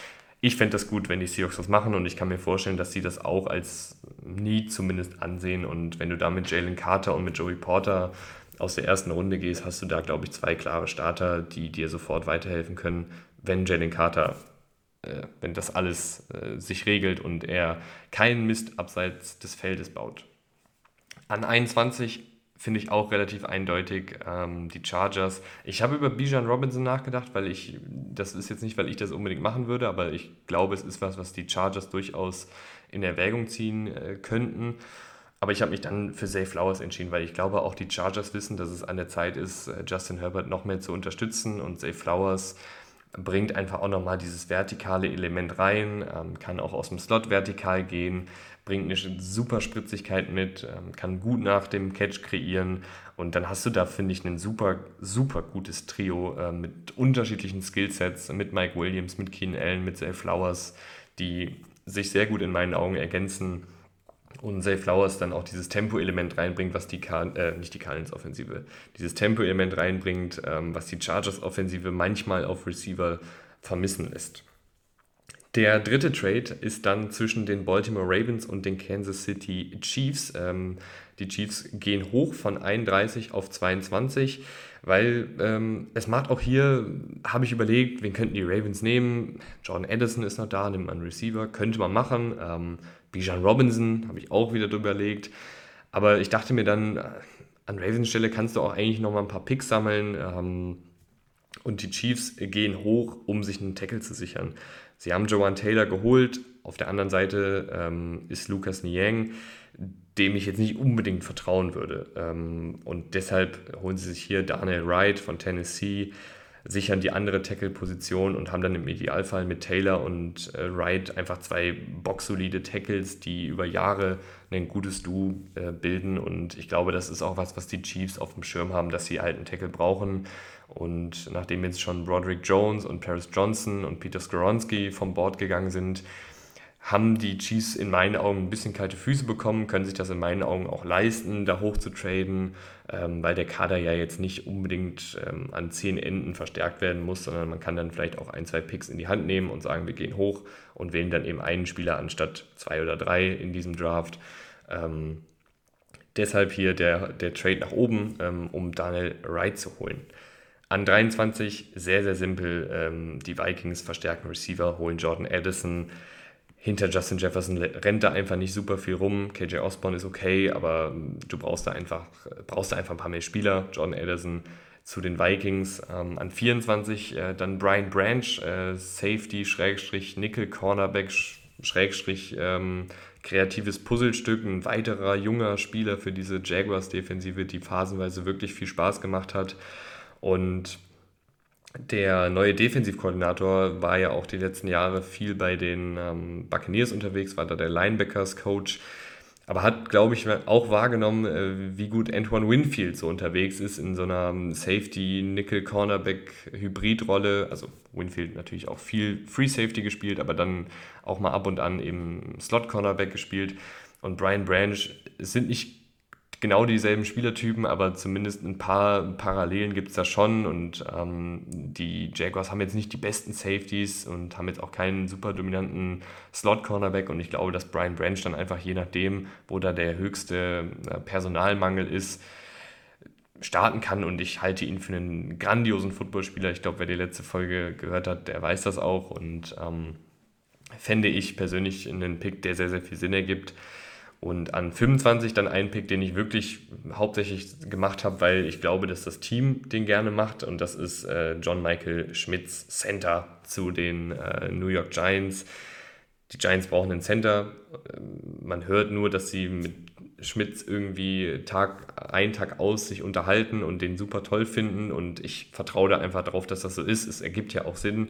ich fände das gut, wenn die Seahawks das machen und ich kann mir vorstellen, dass sie das auch als Need zumindest ansehen. Und wenn du da mit Jalen Carter und mit Joey Porter aus der ersten Runde gehst, hast du da, glaube ich, zwei klare Starter, die dir sofort weiterhelfen können, wenn Jalen Carter, äh, wenn das alles äh, sich regelt und er keinen Mist abseits des Feldes baut. An 21 finde ich auch relativ eindeutig. Ähm, die Chargers. Ich habe über Bijan Robinson nachgedacht, weil ich, das ist jetzt nicht, weil ich das unbedingt machen würde, aber ich glaube, es ist was, was die Chargers durchaus in Erwägung ziehen äh, könnten. Aber ich habe mich dann für Zay Flowers entschieden, weil ich glaube, auch die Chargers wissen, dass es an der Zeit ist, äh, Justin Herbert noch mehr zu unterstützen und Zay Flowers bringt einfach auch nochmal dieses vertikale Element rein, ähm, kann auch aus dem Slot vertikal gehen, bringt eine super Spritzigkeit mit, ähm, kann gut nach dem Catch kreieren und dann hast du da, finde ich, ein super, super gutes Trio äh, mit unterschiedlichen Skillsets, mit Mike Williams, mit Keen Allen, mit Zay Flowers, die sich sehr gut in meinen Augen ergänzen und Zay Flowers dann auch dieses Tempo-Element reinbringt, was die, Car äh, nicht die Cardinals-Offensive, dieses Tempo-Element reinbringt, ähm, was die Chargers-Offensive manchmal auf Receiver vermissen lässt. Der dritte Trade ist dann zwischen den Baltimore Ravens und den Kansas City Chiefs. Ähm, die Chiefs gehen hoch von 31 auf 22, weil ähm, es macht auch hier, habe ich überlegt, wen könnten die Ravens nehmen? Jordan Addison ist noch da, nimmt man Receiver, könnte man machen. Ähm, Bijan Robinson habe ich auch wieder drüber überlegt. Aber ich dachte mir dann, äh, an Ravens Stelle kannst du auch eigentlich noch mal ein paar Picks sammeln. Ähm, und die Chiefs gehen hoch, um sich einen Tackle zu sichern. Sie haben Joanne Taylor geholt. Auf der anderen Seite ähm, ist Lucas Niang, dem ich jetzt nicht unbedingt vertrauen würde. Ähm, und deshalb holen sie sich hier Daniel Wright von Tennessee. sichern die andere Tackle-Position und haben dann im Idealfall mit Taylor und äh, Wright einfach zwei boxsolide Tackles, die über Jahre ein gutes Duo äh, bilden. Und ich glaube, das ist auch was, was die Chiefs auf dem Schirm haben, dass sie alten Tackle brauchen. Und nachdem jetzt schon Broderick Jones und Paris Johnson und Peter Skoronski vom Board gegangen sind, haben die Chiefs in meinen Augen ein bisschen kalte Füße bekommen, können sich das in meinen Augen auch leisten, da hoch zu traden, ähm, weil der Kader ja jetzt nicht unbedingt ähm, an zehn Enden verstärkt werden muss, sondern man kann dann vielleicht auch ein, zwei Picks in die Hand nehmen und sagen, wir gehen hoch und wählen dann eben einen Spieler anstatt zwei oder drei in diesem Draft. Ähm, deshalb hier der, der Trade nach oben, ähm, um Daniel Wright zu holen. An 23 sehr, sehr simpel. Ähm, die Vikings verstärken Receiver, holen Jordan Addison, hinter Justin Jefferson rennt da einfach nicht super viel rum. KJ Osborne ist okay, aber du brauchst da einfach, brauchst da einfach ein paar mehr Spieler. Jordan Anderson zu den Vikings. Ähm, an 24 äh, dann Brian Branch, äh, Safety, Schrägstrich, Nickel, Cornerback, Schrägstrich, ähm, kreatives Puzzlestück. Ein weiterer junger Spieler für diese Jaguars-Defensive, die phasenweise wirklich viel Spaß gemacht hat. Und der neue Defensivkoordinator war ja auch die letzten Jahre viel bei den ähm, Buccaneers unterwegs, war da der Linebackers-Coach, aber hat, glaube ich, auch wahrgenommen, äh, wie gut Antoine Winfield so unterwegs ist in so einer ähm, Safety-Nickel-Cornerback-Hybrid-Rolle. Also Winfield natürlich auch viel Free Safety gespielt, aber dann auch mal ab und an eben Slot-Cornerback gespielt. Und Brian Branch sind nicht genau dieselben Spielertypen, aber zumindest ein paar Parallelen gibt es da schon. Und ähm, die Jaguars haben jetzt nicht die besten Safeties und haben jetzt auch keinen super dominanten Slot-Cornerback. Und ich glaube, dass Brian Branch dann einfach je nachdem, wo da der höchste äh, Personalmangel ist, starten kann und ich halte ihn für einen grandiosen Footballspieler. Ich glaube, wer die letzte Folge gehört hat, der weiß das auch und ähm, fände ich persönlich einen Pick, der sehr, sehr viel Sinn ergibt. Und an 25 dann ein Pick, den ich wirklich hauptsächlich gemacht habe, weil ich glaube, dass das Team den gerne macht. Und das ist äh, John Michael Schmitz Center zu den äh, New York Giants. Die Giants brauchen einen Center. Ähm, man hört nur, dass sie mit Schmitz irgendwie Tag ein, Tag aus sich unterhalten und den super toll finden. Und ich vertraue da einfach darauf, dass das so ist. Es ergibt ja auch Sinn.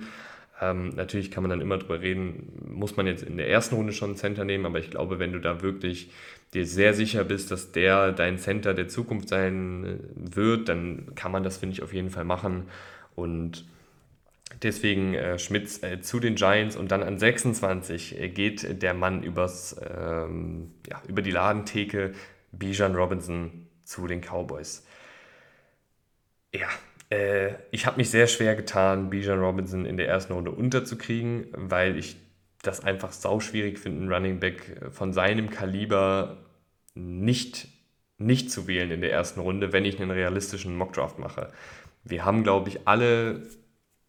Ähm, natürlich kann man dann immer drüber reden, muss man jetzt in der ersten Runde schon einen Center nehmen, aber ich glaube, wenn du da wirklich dir sehr sicher bist, dass der dein Center der Zukunft sein wird, dann kann man das, finde ich, auf jeden Fall machen. Und deswegen äh, Schmitz äh, zu den Giants und dann an 26 äh, geht der Mann übers, ähm, ja, über die Ladentheke, Bijan Robinson zu den Cowboys. Ja, äh, ich habe mich sehr schwer getan, Bijan Robinson in der ersten Runde unterzukriegen, weil ich das einfach sauschwierig finde, einen Running Back von seinem Kaliber nicht, nicht zu wählen in der ersten Runde, wenn ich einen realistischen Mockdraft mache. Wir haben, glaube ich, alle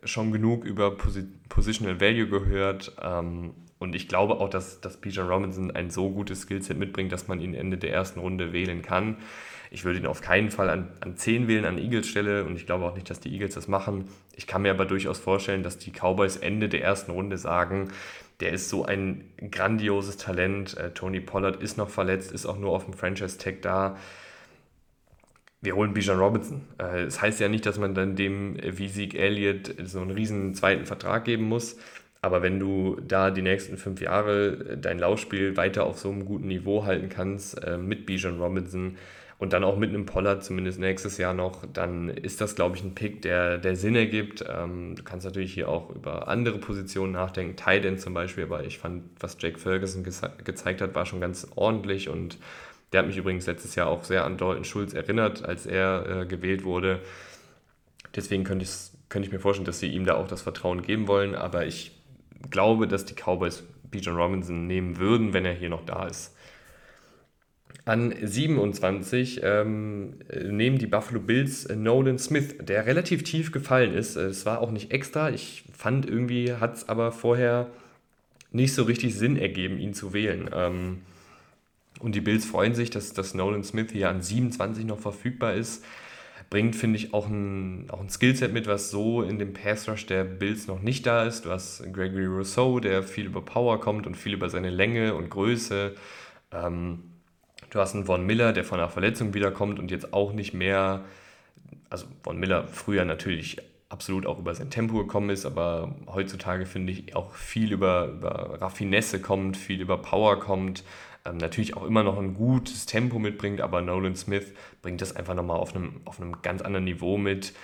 schon genug über Posi Positional Value gehört. Ähm, und ich glaube auch, dass, dass Bijan Robinson ein so gutes Skillset mitbringt, dass man ihn Ende der ersten Runde wählen kann. Ich würde ihn auf keinen Fall an, an 10 wählen, an Eagles Stelle und ich glaube auch nicht, dass die Eagles das machen. Ich kann mir aber durchaus vorstellen, dass die Cowboys Ende der ersten Runde sagen, der ist so ein grandioses Talent. Äh, Tony Pollard ist noch verletzt, ist auch nur auf dem Franchise-Tag da. Wir holen Bijan Robinson. Äh, das heißt ja nicht, dass man dann dem Sieg Elliott so einen riesen zweiten Vertrag geben muss. Aber wenn du da die nächsten fünf Jahre äh, dein Laufspiel weiter auf so einem guten Niveau halten kannst äh, mit Bijan Robinson, und dann auch mit einem Pollard, zumindest nächstes Jahr noch, dann ist das, glaube ich, ein Pick, der, der Sinn ergibt. Ähm, du kannst natürlich hier auch über andere Positionen nachdenken, End zum Beispiel, aber ich fand, was Jake Ferguson ge gezeigt hat, war schon ganz ordentlich und der hat mich übrigens letztes Jahr auch sehr an Dalton Schulz erinnert, als er äh, gewählt wurde. Deswegen könnte, könnte ich mir vorstellen, dass sie ihm da auch das Vertrauen geben wollen, aber ich glaube, dass die Cowboys Bijan Robinson nehmen würden, wenn er hier noch da ist. An 27 ähm, nehmen die Buffalo Bills äh, Nolan Smith, der relativ tief gefallen ist. Äh, es war auch nicht extra. Ich fand irgendwie, hat es aber vorher nicht so richtig Sinn ergeben, ihn zu wählen. Ähm, und die Bills freuen sich, dass, dass Nolan Smith hier an 27 noch verfügbar ist. Bringt, finde ich, auch ein, auch ein Skillset mit, was so in dem Pass Rush der Bills noch nicht da ist. Hast Gregory Rousseau, der viel über Power kommt und viel über seine Länge und Größe. Ähm, Du hast einen Von Miller, der von einer Verletzung wiederkommt und jetzt auch nicht mehr, also Von Miller früher natürlich absolut auch über sein Tempo gekommen ist, aber heutzutage finde ich auch viel über, über Raffinesse kommt, viel über Power kommt. Ähm, natürlich auch immer noch ein gutes Tempo mitbringt, aber Nolan Smith bringt das einfach nochmal auf einem, auf einem ganz anderen Niveau mit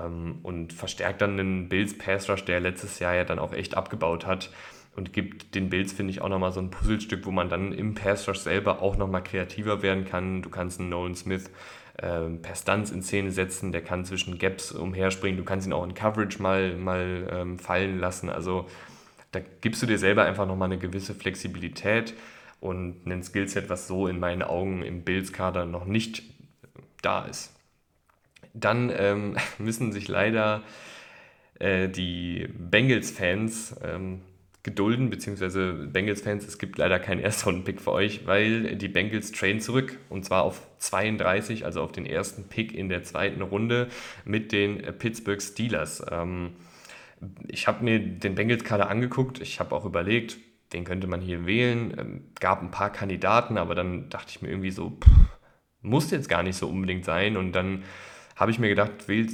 ähm, und verstärkt dann den Bills Pass Rush, der letztes Jahr ja dann auch echt abgebaut hat und gibt den Bills, finde ich, auch nochmal so ein Puzzlestück, wo man dann im Pass Rush selber auch nochmal kreativer werden kann. Du kannst einen Nolan Smith äh, per Stunts in Szene setzen, der kann zwischen Gaps umherspringen, du kannst ihn auch in Coverage mal, mal ähm, fallen lassen. Also da gibst du dir selber einfach nochmal eine gewisse Flexibilität und ein Skillset, was so in meinen Augen im Bills-Kader noch nicht da ist. Dann ähm, müssen sich leider äh, die Bengals-Fans ähm, gedulden, beziehungsweise Bengals-Fans, es gibt leider keinen Erstrunden-Pick für euch, weil die Bengals traden zurück und zwar auf 32, also auf den ersten Pick in der zweiten Runde mit den Pittsburgh Steelers. Ähm, ich habe mir den Bengals-Kader angeguckt, ich habe auch überlegt, wen könnte man hier wählen. Ähm, gab ein paar Kandidaten, aber dann dachte ich mir irgendwie so, pff, muss jetzt gar nicht so unbedingt sein und dann habe ich mir gedacht, wähl,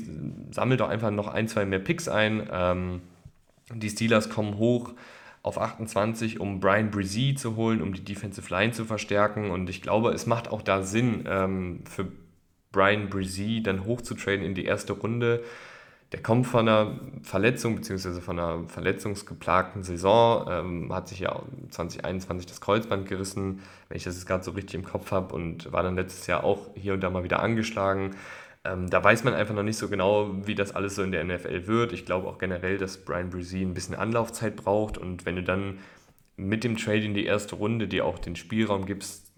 sammel doch einfach noch ein, zwei mehr Picks ein. Ähm, die Steelers kommen hoch auf 28, um Brian Brzee zu holen, um die Defensive Line zu verstärken. Und ich glaube, es macht auch da Sinn, ähm, für Brian Brzee dann hochzutraden in die erste Runde. Der kommt von einer Verletzung, beziehungsweise von einer verletzungsgeplagten Saison, ähm, hat sich ja 2021 das Kreuzband gerissen, wenn ich das jetzt gerade so richtig im Kopf habe, und war dann letztes Jahr auch hier und da mal wieder angeschlagen. Ähm, da weiß man einfach noch nicht so genau, wie das alles so in der NFL wird. Ich glaube auch generell, dass Brian Brzee ein bisschen Anlaufzeit braucht und wenn du dann mit dem Trade in die erste Runde dir auch den Spielraum gibst,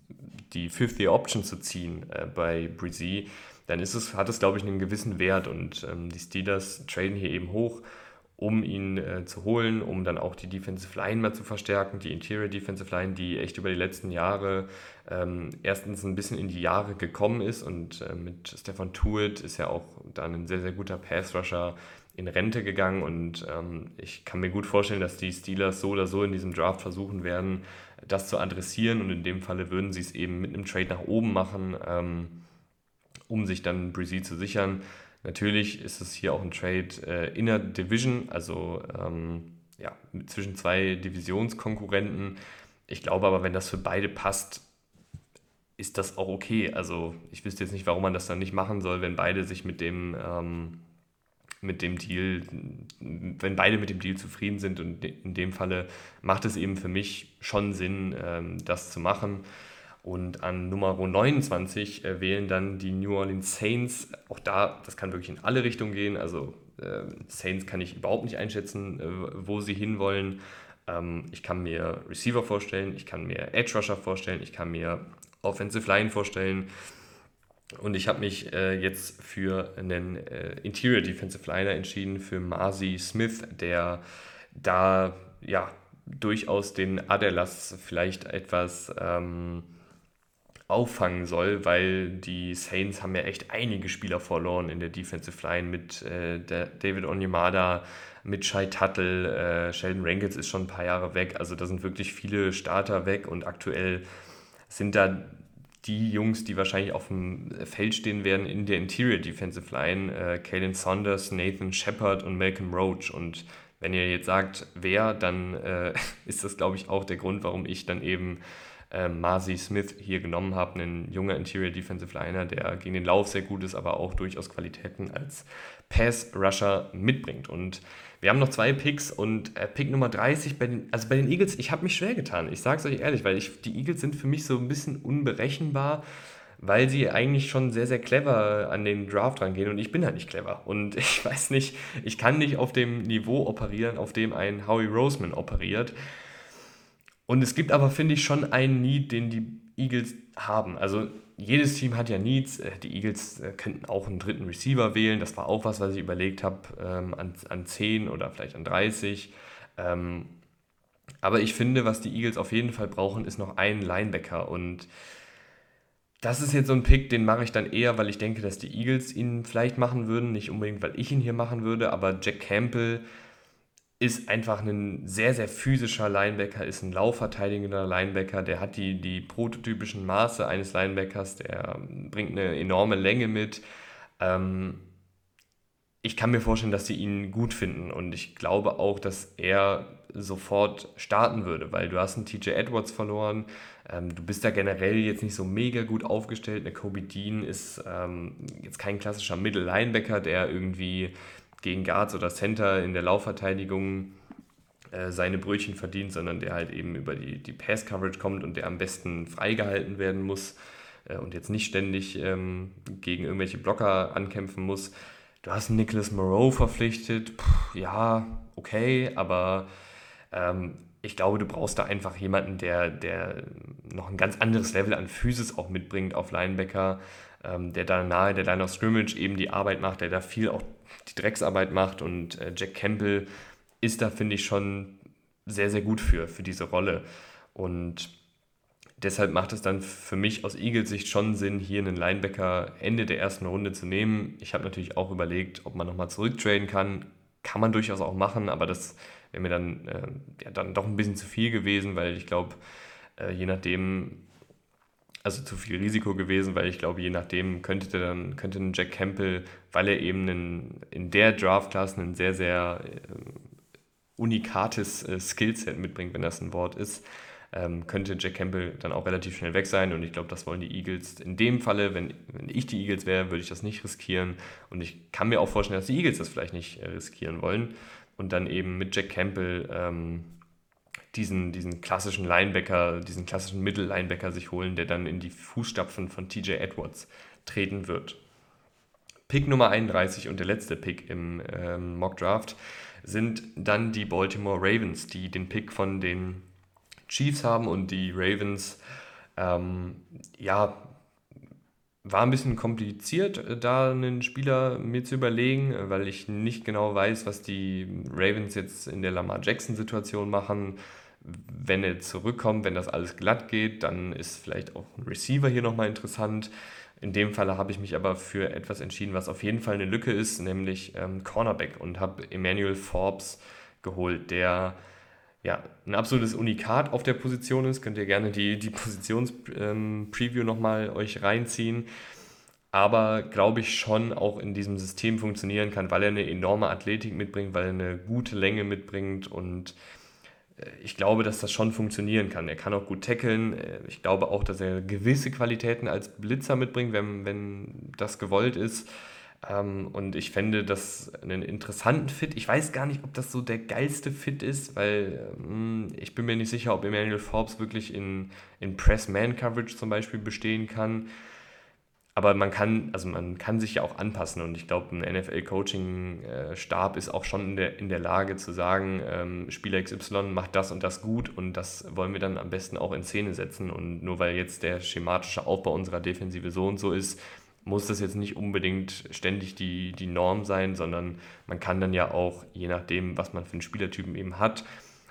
die Fifth Year Option zu ziehen äh, bei Brzee, dann ist es, hat es, glaube ich, einen gewissen Wert und ähm, die Steelers traden hier eben hoch um ihn äh, zu holen, um dann auch die Defensive Line mal zu verstärken, die Interior Defensive Line, die echt über die letzten Jahre ähm, erstens ein bisschen in die Jahre gekommen ist und äh, mit Stefan Tuitt ist ja auch dann ein sehr, sehr guter Pass-Rusher in Rente gegangen und ähm, ich kann mir gut vorstellen, dass die Steelers so oder so in diesem Draft versuchen werden, das zu adressieren und in dem Falle würden sie es eben mit einem Trade nach oben machen, ähm, um sich dann Brizzy zu sichern. Natürlich ist es hier auch ein Trade äh, inner Division, also ähm, ja, zwischen zwei Divisionskonkurrenten. Ich glaube aber, wenn das für beide passt, ist das auch okay. Also ich wüsste jetzt nicht, warum man das dann nicht machen soll, wenn beide sich mit dem, ähm, mit dem Deal, wenn beide mit dem Deal zufrieden sind. Und in dem Falle macht es eben für mich schon Sinn, ähm, das zu machen. Und an Nummer 29 äh, wählen dann die New Orleans Saints. Auch da, das kann wirklich in alle Richtungen gehen. Also äh, Saints kann ich überhaupt nicht einschätzen, äh, wo sie hinwollen. Ähm, ich kann mir Receiver vorstellen, ich kann mir Edge Rusher vorstellen, ich kann mir Offensive Line vorstellen. Und ich habe mich äh, jetzt für einen äh, Interior Defensive Liner entschieden, für Marzi Smith, der da ja durchaus den Adelas vielleicht etwas ähm, auffangen soll, weil die Saints haben ja echt einige Spieler verloren in der Defensive Line mit äh, David Onyemada, mit Shai Tuttle, äh, Sheldon Rankins ist schon ein paar Jahre weg, also da sind wirklich viele Starter weg und aktuell sind da die Jungs, die wahrscheinlich auf dem Feld stehen werden in der Interior Defensive Line, äh, Kalen Saunders, Nathan Shepard und Malcolm Roach und wenn ihr jetzt sagt, wer, dann äh, ist das, glaube ich, auch der Grund, warum ich dann eben äh, Marzi Smith hier genommen habe, ein junger Interior Defensive Liner, der gegen den Lauf sehr gut ist, aber auch durchaus Qualitäten als Pass-Rusher mitbringt. Und wir haben noch zwei Picks und äh, Pick Nummer 30 bei den, also bei den Eagles, ich habe mich schwer getan. Ich sage es euch ehrlich, weil ich, die Eagles sind für mich so ein bisschen unberechenbar, weil sie eigentlich schon sehr, sehr clever an den Draft rangehen und ich bin halt nicht clever. Und ich weiß nicht, ich kann nicht auf dem Niveau operieren, auf dem ein Howie Roseman operiert. Und es gibt aber, finde ich, schon einen Need, den die Eagles haben. Also jedes Team hat ja Needs. Äh, die Eagles äh, könnten auch einen dritten Receiver wählen. Das war auch was, was ich überlegt habe, ähm, an, an 10 oder vielleicht an 30. Ähm, aber ich finde, was die Eagles auf jeden Fall brauchen, ist noch ein Linebacker. Und das ist jetzt so ein Pick, den mache ich dann eher, weil ich denke, dass die Eagles ihn vielleicht machen würden. Nicht unbedingt, weil ich ihn hier machen würde, aber Jack Campbell ist einfach ein sehr, sehr physischer Linebacker, ist ein laufverteidigender Linebacker, der hat die, die prototypischen Maße eines Linebackers, der bringt eine enorme Länge mit. Ähm, ich kann mir vorstellen, dass sie ihn gut finden und ich glaube auch, dass er sofort starten würde, weil du hast einen TJ Edwards verloren, ähm, du bist da generell jetzt nicht so mega gut aufgestellt. Eine Kobe Dean ist ähm, jetzt kein klassischer Middle-Linebacker, der irgendwie gegen Guards oder Center in der Laufverteidigung äh, seine Brötchen verdient, sondern der halt eben über die, die Pass-Coverage kommt und der am besten freigehalten werden muss äh, und jetzt nicht ständig ähm, gegen irgendwelche Blocker ankämpfen muss. Du hast Nicholas Moreau verpflichtet, Puh, ja, okay, aber ähm, ich glaube, du brauchst da einfach jemanden, der, der noch ein ganz anderes Level an Physis auch mitbringt auf Linebacker, ähm, der da nahe der Line of Scrimmage eben die Arbeit macht, der da viel auch die Drecksarbeit macht und äh, Jack Campbell ist da, finde ich, schon sehr, sehr gut für, für diese Rolle. Und deshalb macht es dann für mich aus Eagles Sicht schon Sinn, hier einen Linebacker Ende der ersten Runde zu nehmen. Ich habe natürlich auch überlegt, ob man nochmal zurücktraden kann. Kann man durchaus auch machen, aber das wäre mir dann, äh, ja, dann doch ein bisschen zu viel gewesen, weil ich glaube, äh, je nachdem, also zu viel Risiko gewesen, weil ich glaube, je nachdem könnte dann könnte ein Jack Campbell, weil er eben einen, in der Draft-Class einen sehr, sehr äh, unikates äh, Skillset mitbringt, wenn das ein Wort ist, ähm, könnte Jack Campbell dann auch relativ schnell weg sein. Und ich glaube, das wollen die Eagles in dem Falle, wenn, wenn ich die Eagles wäre, würde ich das nicht riskieren. Und ich kann mir auch vorstellen, dass die Eagles das vielleicht nicht äh, riskieren wollen. Und dann eben mit Jack Campbell ähm, diesen, diesen klassischen Linebacker, diesen klassischen Mittellinebacker sich holen, der dann in die Fußstapfen von TJ Edwards treten wird. Pick Nummer 31 und der letzte Pick im ähm, Mock Draft sind dann die Baltimore Ravens, die den Pick von den Chiefs haben und die Ravens, ähm, ja, war ein bisschen kompliziert, äh, da einen Spieler mir zu überlegen, weil ich nicht genau weiß, was die Ravens jetzt in der Lamar Jackson-Situation machen. Wenn er zurückkommt, wenn das alles glatt geht, dann ist vielleicht auch ein Receiver hier nochmal interessant. In dem Falle habe ich mich aber für etwas entschieden, was auf jeden Fall eine Lücke ist, nämlich ähm, Cornerback und habe Emmanuel Forbes geholt, der ja, ein absolutes Unikat auf der Position ist. Könnt ihr gerne die, die Positions-Preview ähm, nochmal euch reinziehen. Aber glaube ich schon auch in diesem System funktionieren kann, weil er eine enorme Athletik mitbringt, weil er eine gute Länge mitbringt und ich glaube, dass das schon funktionieren kann. Er kann auch gut tackeln. Äh, ich glaube auch, dass er gewisse Qualitäten als Blitzer mitbringt, wenn, wenn das gewollt ist. Ähm, und ich fände das einen interessanten Fit. Ich weiß gar nicht, ob das so der geilste Fit ist, weil ähm, ich bin mir nicht sicher, ob Emmanuel Forbes wirklich in, in Press-Man-Coverage zum Beispiel bestehen kann. Aber man kann, also man kann sich ja auch anpassen und ich glaube, ein NFL-Coaching-Stab ist auch schon in der, in der Lage zu sagen, ähm, Spieler XY macht das und das gut und das wollen wir dann am besten auch in Szene setzen. Und nur weil jetzt der schematische Aufbau unserer Defensive so und so ist, muss das jetzt nicht unbedingt ständig die, die Norm sein, sondern man kann dann ja auch, je nachdem, was man für einen Spielertypen eben hat,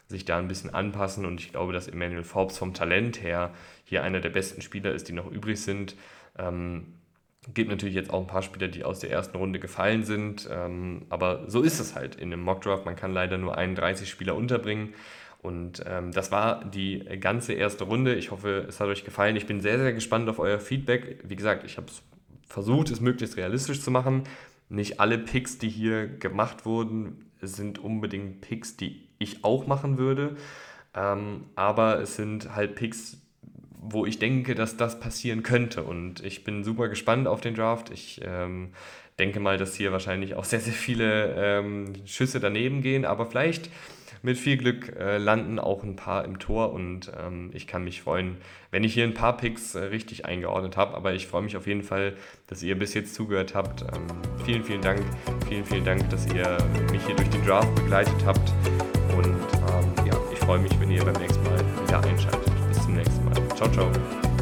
sich da ein bisschen anpassen. Und ich glaube, dass Emmanuel Forbes vom Talent her hier einer der besten Spieler ist, die noch übrig sind. Ähm, gibt natürlich jetzt auch ein paar Spieler, die aus der ersten Runde gefallen sind. Ähm, aber so ist es halt in einem Mockdraft. Man kann leider nur 31 Spieler unterbringen. Und ähm, das war die ganze erste Runde. Ich hoffe, es hat euch gefallen. Ich bin sehr, sehr gespannt auf euer Feedback. Wie gesagt, ich habe versucht, es möglichst realistisch zu machen. Nicht alle Picks, die hier gemacht wurden, sind unbedingt Picks, die ich auch machen würde. Ähm, aber es sind halt Picks, wo ich denke, dass das passieren könnte. Und ich bin super gespannt auf den Draft. Ich ähm, denke mal, dass hier wahrscheinlich auch sehr, sehr viele ähm, Schüsse daneben gehen. Aber vielleicht mit viel Glück äh, landen auch ein paar im Tor und ähm, ich kann mich freuen, wenn ich hier ein paar Picks äh, richtig eingeordnet habe. Aber ich freue mich auf jeden Fall, dass ihr bis jetzt zugehört habt. Ähm, vielen, vielen Dank. Vielen, vielen Dank, dass ihr mich hier durch den Draft begleitet habt. Und ähm, ja, ich freue mich, wenn ihr beim nächsten Mal wieder einschaltet. Ciao, ciao.